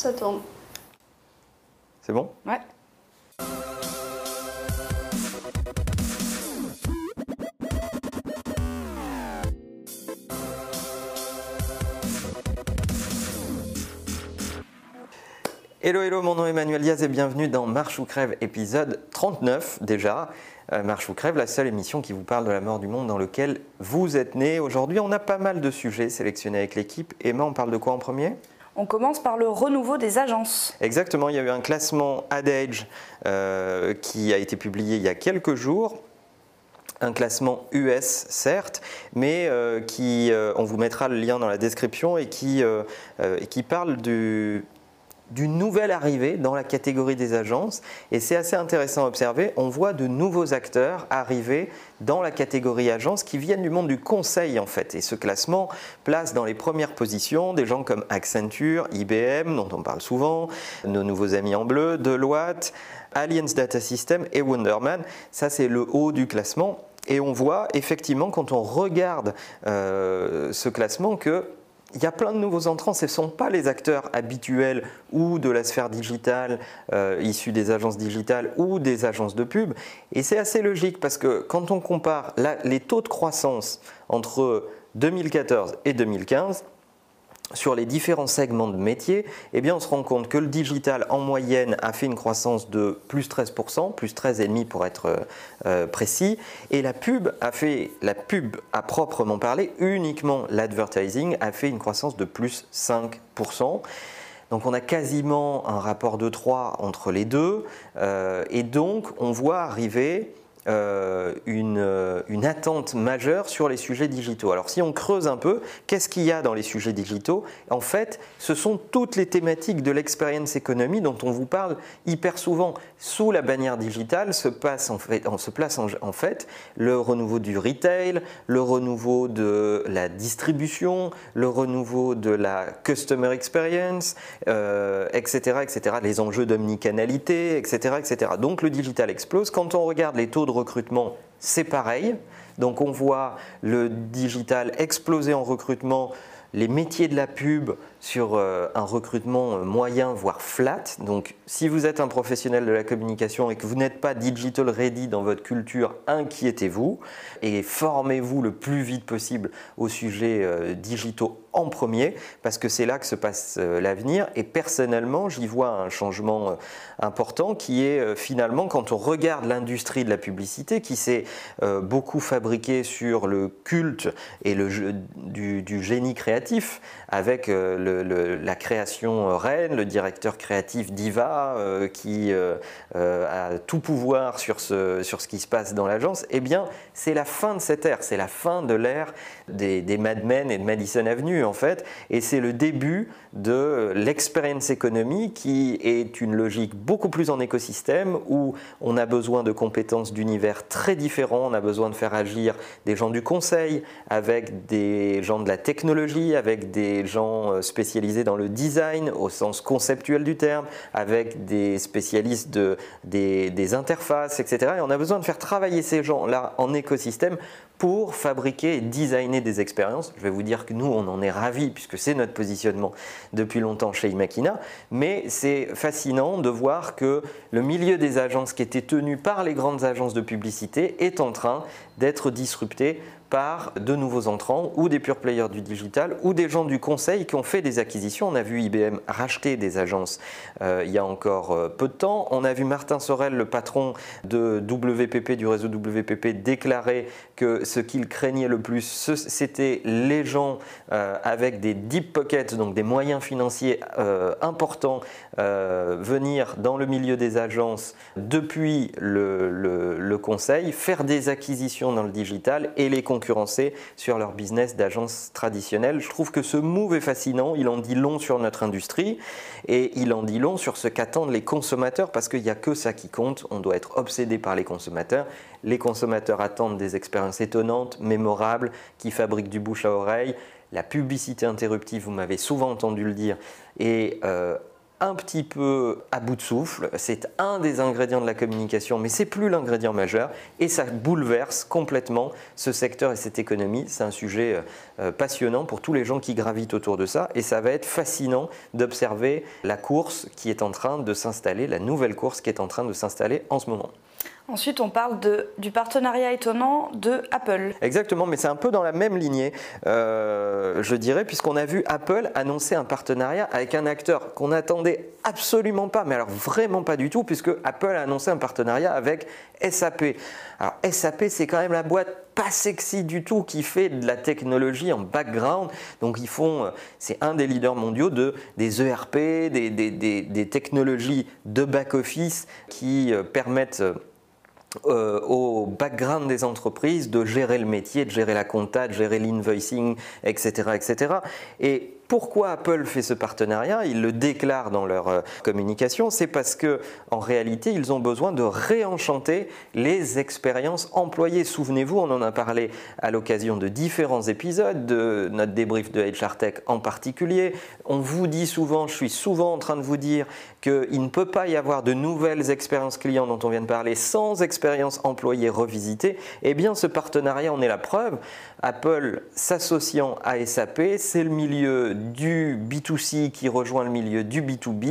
ça tourne. C'est bon? Ouais. Hello, hello, mon nom est Emmanuel Diaz et bienvenue dans Marche ou Crève, épisode 39 déjà. Euh, Marche ou Crève, la seule émission qui vous parle de la mort du monde dans lequel vous êtes né. Aujourd'hui, on a pas mal de sujets sélectionnés avec l'équipe. Emma, on parle de quoi en premier? On commence par le renouveau des agences. Exactement, il y a eu un classement AdAge euh, qui a été publié il y a quelques jours. Un classement US, certes, mais euh, qui, euh, on vous mettra le lien dans la description et qui, et qui parle du, d'une nouvelle arrivée dans la catégorie des agences. Et c'est assez intéressant à observer. On voit de nouveaux acteurs arriver dans la catégorie agence qui viennent du monde du conseil en fait. Et ce classement place dans les premières positions des gens comme Accenture, IBM, dont on parle souvent, nos nouveaux amis en bleu, Deloitte, Allianz Data System et Wonderman. Ça, c'est le haut du classement. Et on voit effectivement quand on regarde euh, ce classement que il y a plein de nouveaux entrants, ce ne sont pas les acteurs habituels ou de la sphère digitale, euh, issus des agences digitales ou des agences de pub. Et c'est assez logique parce que quand on compare les taux de croissance entre 2014 et 2015, sur les différents segments de métiers, eh bien on se rend compte que le digital en moyenne a fait une croissance de plus 13%, plus 13,5% pour être euh, précis, et la pub a fait, la pub à proprement parler, uniquement l'advertising a fait une croissance de plus 5%. Donc on a quasiment un rapport de 3 entre les deux, euh, et donc on voit arriver euh, une, euh, une attente majeure sur les sujets digitaux. Alors si on creuse un peu, qu'est-ce qu'il y a dans les sujets digitaux? En fait, ce sont toutes les thématiques de l'experience economy dont on vous parle hyper souvent. Sous la bannière digitale se, passe en fait, en- se place en, fait le renouveau du retail, le renouveau de la distribution, le renouveau de la customer experience, euh, etc., etc., les enjeux d'omnicanalité, etc., etc. Donc le digital explose. Quand on regarde les taux de recrutement, c'est pareil. Donc on voit le digital exploser en recrutement, les métiers de la pub sur euh, un recrutement euh, moyen, voire flat. Donc si vous êtes un professionnel de la communication et que vous n'êtes pas digital ready dans votre culture, inquiétez-vous et formez-vous le plus vite possible aux sujets euh, digitaux en premier, parce que c'est là que se passe l'avenir. Et personnellement, j'y vois un changement important qui est finalement, quand on regarde l'industrie de la publicité, qui s'est beaucoup fabriquée sur le culte et le jeu du, du génie créatif, avec euh, la création euh, reine, le directeur créatif diva, euh, qui euh, a tout pouvoir sur ce, sur ce qui se passe dans l'agence, eh bien, c'est la fin de cette ère, c'est la fin de l'ère des, Mad Men et de Madison Avenue, en fait, et c'est le début de l'experience economy qui est une logique beaucoup plus en écosystème où on a besoin de compétences d'univers très différents, on a besoin de faire agir des gens du conseil avec des gens de la technologie, avec des gens euh, spécialisés dans le design au sens conceptuel du terme, avec des spécialistes de, des, des interfaces, etc. Et on a besoin de faire travailler ces gens-là en écosystème pour fabriquer et designer des expériences. Je vais vous dire que nous, on en est ravis puisque c'est notre positionnement depuis longtemps chez Imakina, mais c'est fascinant de voir que le milieu des agences qui était tenu par les grandes agences de publicité est en train d'être disrupté par de nouveaux entrants ou des pure players du digital ou des gens du conseil qui ont fait des acquisitions. On a vu IBM racheter des agences euh, il y a encore euh, peu de temps. On a vu Martin Sorel, le patron de WPP, du réseau WPP, déclarer que ce qu'il craignait le plus, c'était les gens euh, avec des deep pockets, donc des moyens financiers importants, venir dans le milieu des agences depuis le, conseil, faire des acquisitions dans le digital et les sur leur business d'agence traditionnelle. Je trouve que ce move est fascinant, il en dit long sur notre industrie et il en dit long sur ce qu'attendent les consommateurs parce qu'il n'y a que ça qui compte, on doit être obsédé par les consommateurs. Les consommateurs attendent des expériences étonnantes, mémorables, qui fabriquent du bouche à oreille. La publicité interruptive, vous m'avez souvent entendu le dire, est euh, un petit peu à bout de souffle. C'est un des ingrédients de la communication, mais c'est plus l'ingrédient majeur et ça bouleverse complètement ce secteur et cette économie. C'est un sujet euh, euh, passionnant pour tous les gens qui gravitent autour de ça et ça va être fascinant d'observer la course qui est en train de s'installer, la nouvelle course qui est en train de s'installer en ce moment. Ensuite, on parle du partenariat étonnant de Apple. Exactement, mais c'est un peu dans la même lignée, euh, je dirais, puisqu'on a vu Apple annoncer un partenariat avec un acteur qu'on n'attendait absolument pas, mais alors vraiment pas du tout, puisque Apple a annoncé un partenariat avec SAP. Alors SAP, c'est quand même la boîte pas sexy du tout qui fait de la technologie en background. Donc ils font, euh, c'est un des leaders mondiaux de, des ERP, des, technologies de back-office qui euh, permettent euh, au background des entreprises de gérer le métier, de gérer la compta, de gérer l'invoicing, etc., etc. Et pourquoi Apple fait ce partenariat Ils le déclarent dans leur euh, communication, c'est parce que en réalité, ils ont besoin de réenchanter les expériences employées. Souvenez-vous, on en a parlé à l'occasion de différents épisodes, de notre débrief de HR Tech en particulier. On vous dit souvent, je suis souvent en train de vous dire qu'il ne peut pas y avoir de nouvelles expériences clients dont on vient de parler sans expérience employée revisitée. Eh bien, ce partenariat en est la preuve. Apple s'associant à SAP, c'est le milieu du B2C qui rejoint le milieu du B2B.